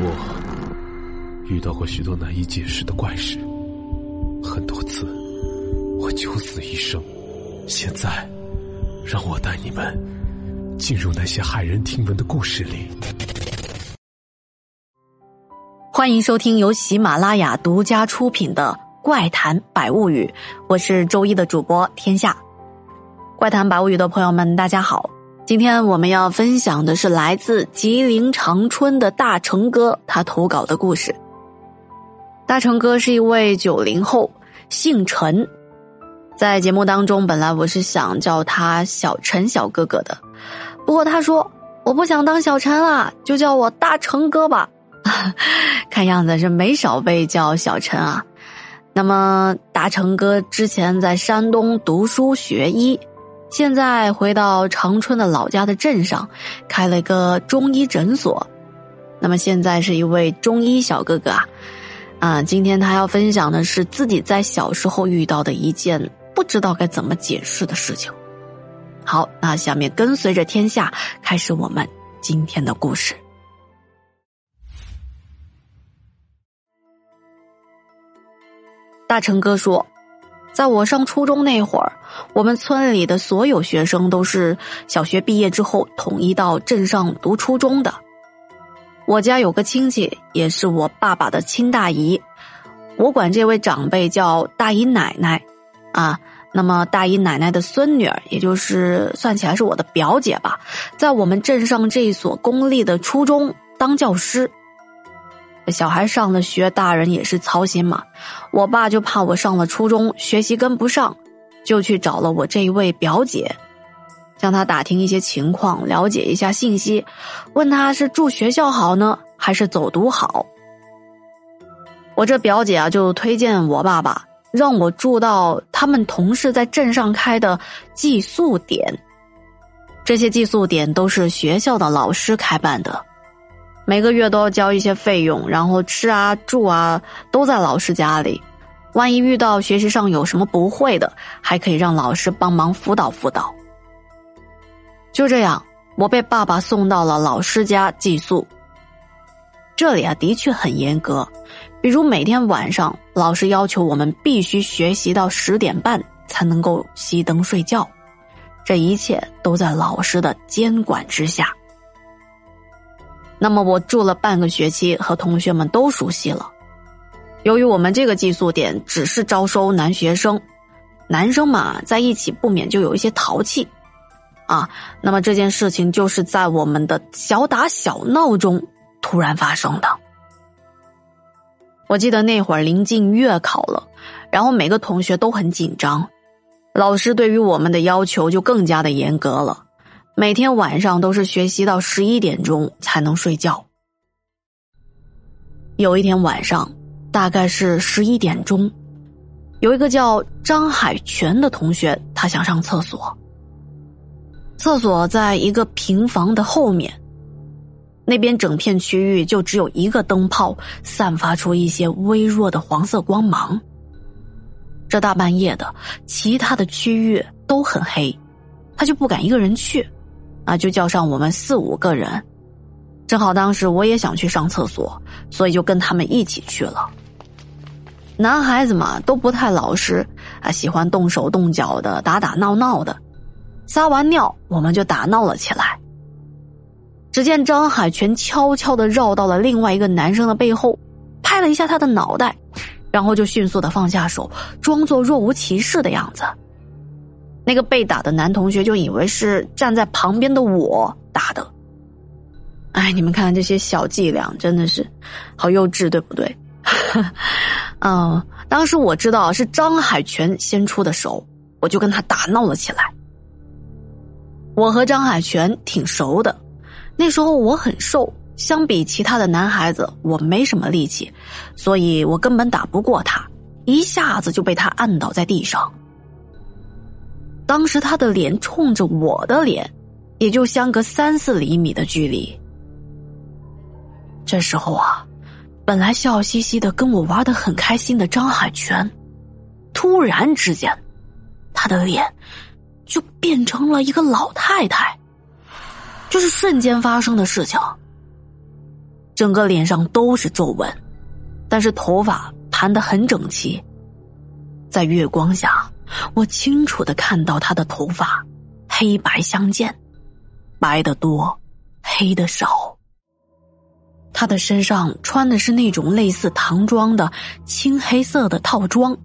我遇到过许多难以解释的怪事，很多次我九死一生。现在，让我带你们进入那些骇人听闻的故事里。欢迎收听由喜马拉雅独家出品的《怪谈百物语》，我是周一的主播天下。《怪谈百物语》的朋友们，大家好！今天我们要分享的是来自吉林长春的大成哥他投稿的故事。大成哥是一位九零后，姓陈。在节目当中，本来我是想叫他小陈小哥哥的，不过他说我不想当小陈了，就叫我大成哥吧。看样子是没少被叫小陈啊。那么大成哥之前在山东读书学医，现在回到长春的老家的镇上，开了个中医诊所。那么现在是一位中医小哥哥啊。啊，今天他要分享的是自己在小时候遇到的一件。不知道该怎么解释的事情。好，那下面跟随着天下开始我们今天的故事。大成哥说，在我上初中那会儿，我们村里的所有学生都是小学毕业之后统一到镇上读初中的。我家有个亲戚，也是我爸爸的亲大姨，我管这位长辈叫大姨奶奶。啊，那么大姨奶奶的孙女儿，也就是算起来是我的表姐吧，在我们镇上这所公立的初中当教师。小孩上了学，大人也是操心嘛。我爸就怕我上了初中学习跟不上，就去找了我这一位表姐，向他打听一些情况，了解一下信息，问他是住学校好呢，还是走读好。我这表姐啊，就推荐我爸爸。让我住到他们同事在镇上开的寄宿点，这些寄宿点都是学校的老师开办的，每个月都要交一些费用，然后吃啊住啊都在老师家里。万一遇到学习上有什么不会的，还可以让老师帮忙辅导辅导。就这样，我被爸爸送到了老师家寄宿。这里啊，的确很严格。比如每天晚上，老师要求我们必须学习到十点半才能够熄灯睡觉，这一切都在老师的监管之下。那么我住了半个学期，和同学们都熟悉了。由于我们这个寄宿点只是招收男学生，男生嘛在一起不免就有一些淘气，啊，那么这件事情就是在我们的小打小闹中突然发生的。我记得那会儿临近月考了，然后每个同学都很紧张，老师对于我们的要求就更加的严格了，每天晚上都是学习到十一点钟才能睡觉。有一天晚上，大概是十一点钟，有一个叫张海泉的同学，他想上厕所，厕所在一个平房的后面。那边整片区域就只有一个灯泡，散发出一些微弱的黄色光芒。这大半夜的，其他的区域都很黑，他就不敢一个人去，啊，就叫上我们四五个人。正好当时我也想去上厕所，所以就跟他们一起去了。男孩子嘛，都不太老实，啊，喜欢动手动脚的，打打闹闹的。撒完尿，我们就打闹了起来。只见张海泉悄悄的绕到了另外一个男生的背后，拍了一下他的脑袋，然后就迅速的放下手，装作若无其事的样子。那个被打的男同学就以为是站在旁边的我打的。哎，你们看这些小伎俩，真的是好幼稚，对不对？嗯，当时我知道是张海泉先出的手，我就跟他打闹了起来。我和张海泉挺熟的。那时候我很瘦，相比其他的男孩子，我没什么力气，所以我根本打不过他，一下子就被他按倒在地上。当时他的脸冲着我的脸，也就相隔三四厘米的距离。这时候啊，本来笑嘻嘻的跟我玩的很开心的张海泉，突然之间，他的脸就变成了一个老太太。就是瞬间发生的事情。整个脸上都是皱纹，但是头发盘得很整齐。在月光下，我清楚的看到他的头发黑白相间，白的多，黑的少。他的身上穿的是那种类似唐装的青黑色的套装，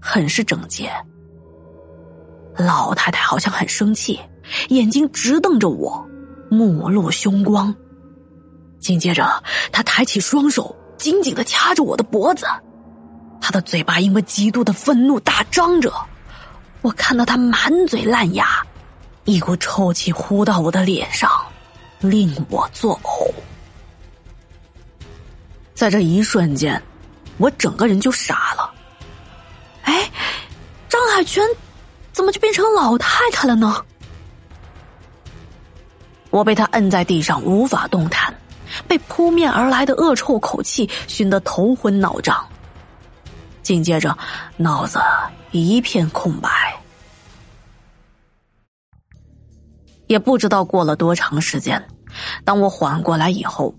很是整洁。老太太好像很生气，眼睛直瞪着我，目露凶光。紧接着，她抬起双手，紧紧的掐着我的脖子，她的嘴巴因为极度的愤怒大张着，我看到他满嘴烂牙，一股臭气呼到我的脸上，令我作呕。在这一瞬间，我整个人就傻了。哎，张海泉。怎么就变成老太太了呢？我被他摁在地上，无法动弹，被扑面而来的恶臭口气熏得头昏脑胀。紧接着，脑子一片空白。也不知道过了多长时间，当我缓过来以后，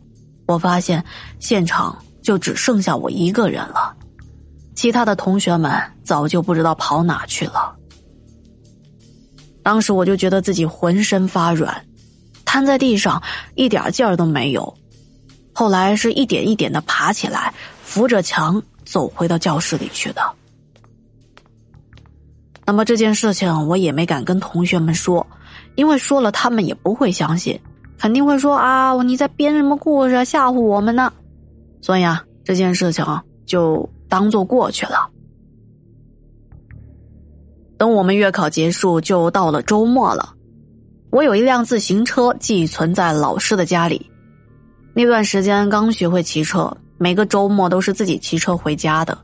我发现现场就只剩下我一个人了，其他的同学们早就不知道跑哪去了。当时我就觉得自己浑身发软，瘫在地上一点劲儿都没有。后来是一点一点的爬起来，扶着墙走回到教室里去的。那么这件事情我也没敢跟同学们说，因为说了他们也不会相信，肯定会说啊你在编什么故事吓唬我们呢。所以啊这件事情就当做过去了。等我们月考结束，就到了周末了。我有一辆自行车寄存在老师的家里。那段时间刚学会骑车，每个周末都是自己骑车回家的。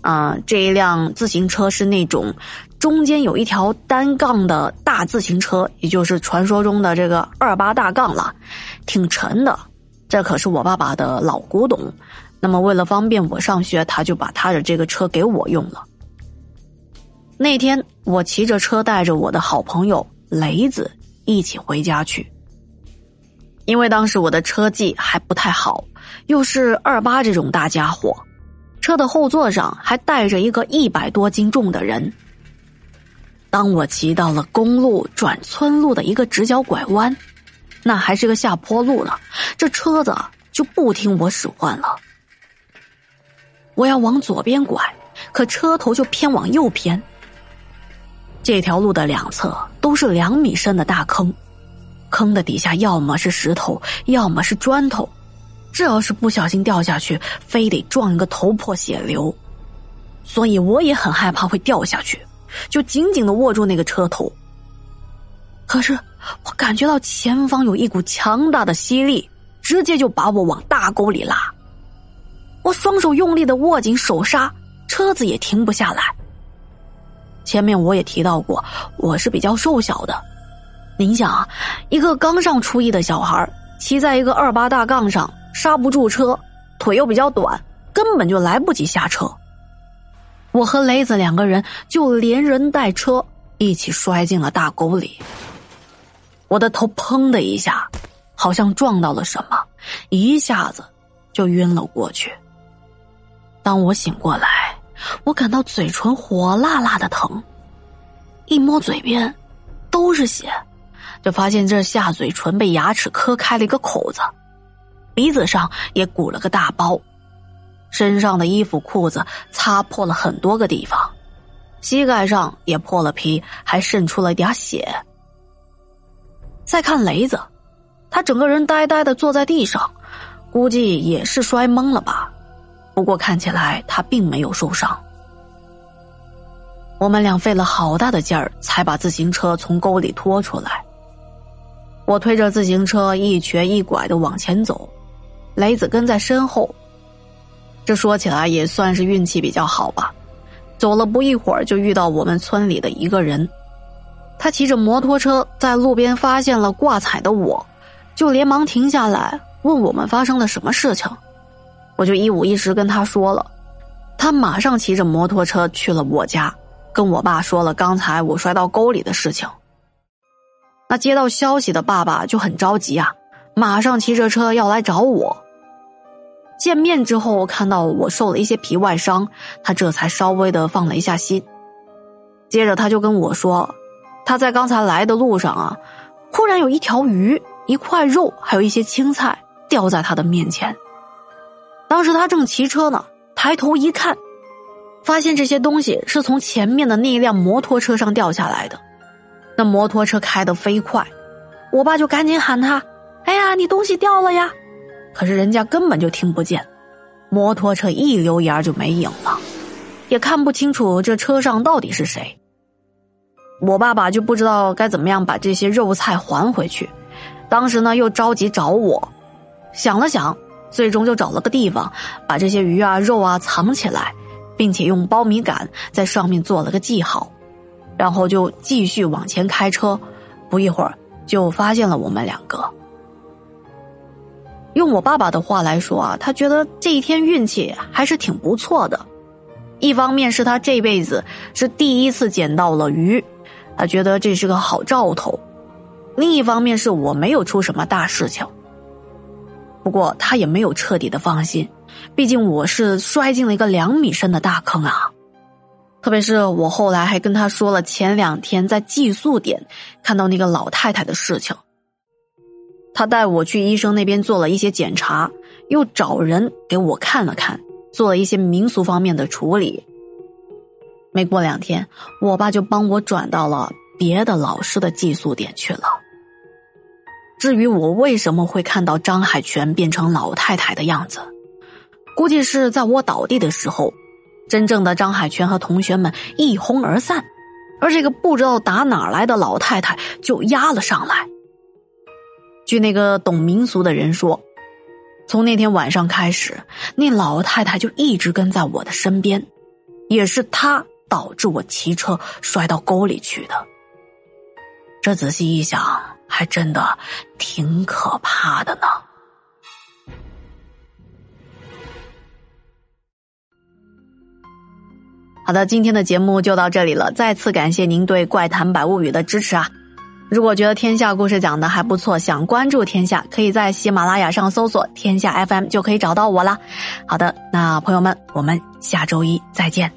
啊，这一辆自行车是那种中间有一条单杠的大自行车，也就是传说中的这个二八大杠了，挺沉的。这可是我爸爸的老古董。那么为了方便我上学，他就把他的这个车给我用了。那天我骑着车带着我的好朋友雷子一起回家去，因为当时我的车技还不太好，又是二八这种大家伙，车的后座上还带着一个一百多斤重的人。当我骑到了公路转村路的一个直角拐弯，那还是个下坡路呢，这车子就不听我使唤了。我要往左边拐，可车头就偏往右偏。这条路的两侧都是两米深的大坑，坑的底下要么是石头，要么是砖头。这要是不小心掉下去，非得撞一个头破血流。所以我也很害怕会掉下去，就紧紧的握住那个车头。可是我感觉到前方有一股强大的吸力，直接就把我往大沟里拉。我双手用力的握紧手刹，车子也停不下来。前面我也提到过，我是比较瘦小的。您想啊，一个刚上初一的小孩骑在一个二八大杠上，刹不住车，腿又比较短，根本就来不及下车。我和雷子两个人就连人带车一起摔进了大沟里。我的头砰的一下，好像撞到了什么，一下子就晕了过去。当我醒过来。我感到嘴唇火辣辣的疼，一摸嘴边，都是血，就发现这下嘴唇被牙齿磕开了一个口子，鼻子上也鼓了个大包，身上的衣服裤子擦破了很多个地方，膝盖上也破了皮，还渗出了点血。再看雷子，他整个人呆呆的坐在地上，估计也是摔懵了吧。不过看起来他并没有受伤。我们俩费了好大的劲儿，才把自行车从沟里拖出来。我推着自行车一瘸一拐的往前走，雷子跟在身后。这说起来也算是运气比较好吧。走了不一会儿，就遇到我们村里的一个人，他骑着摩托车在路边发现了挂彩的我，就连忙停下来问我们发生了什么事情。我就一五一十跟他说了，他马上骑着摩托车去了我家，跟我爸说了刚才我摔到沟里的事情。那接到消息的爸爸就很着急啊，马上骑着车要来找我。见面之后看到我受了一些皮外伤，他这才稍微的放了一下心。接着他就跟我说，他在刚才来的路上啊，忽然有一条鱼、一块肉，还有一些青菜掉在他的面前。当时他正骑车呢，抬头一看，发现这些东西是从前面的那一辆摩托车上掉下来的。那摩托车开得飞快，我爸就赶紧喊他：“哎呀，你东西掉了呀！”可是人家根本就听不见，摩托车一溜烟就没影了，也看不清楚这车上到底是谁。我爸爸就不知道该怎么样把这些肉菜还回去，当时呢又着急找我，想了想，最终就找了个地方把这些鱼啊肉啊藏起来，并且用苞米杆在上面做了个记号，然后就继续往前开车，不一会儿就发现了我们两个。用我爸爸的话来说啊，他觉得这一天运气还是挺不错的，一方面是他这辈子是第一次捡到了鱼。他觉得这是个好兆头，另一方面是我没有出什么大事情。不过他也没有彻底的放心，毕竟我是摔进了一个两米深的大坑啊！特别是我后来还跟他说了前两天在寄宿点看到那个老太太的事情。他带我去医生那边做了一些检查，又找人给我看了看，做了一些民俗方面的处理。没过两天，我爸就帮我转到了别的老师的寄宿点去了。至于我为什么会看到张海泉变成老太太的样子，估计是在我倒地的时候，真正的张海泉和同学们一哄而散，而这个不知道打哪来的老太太就压了上来。据那个懂民俗的人说，从那天晚上开始，那老太太就一直跟在我的身边，也是她。导致我骑车摔到沟里去的，这仔细一想，还真的挺可怕的呢。好的，今天的节目就到这里了，再次感谢您对《怪谈百物语》的支持啊！如果觉得天下故事讲的还不错，想关注天下，可以在喜马拉雅上搜索“天下 FM” 就可以找到我啦。好的，那朋友们，我们下周一再见。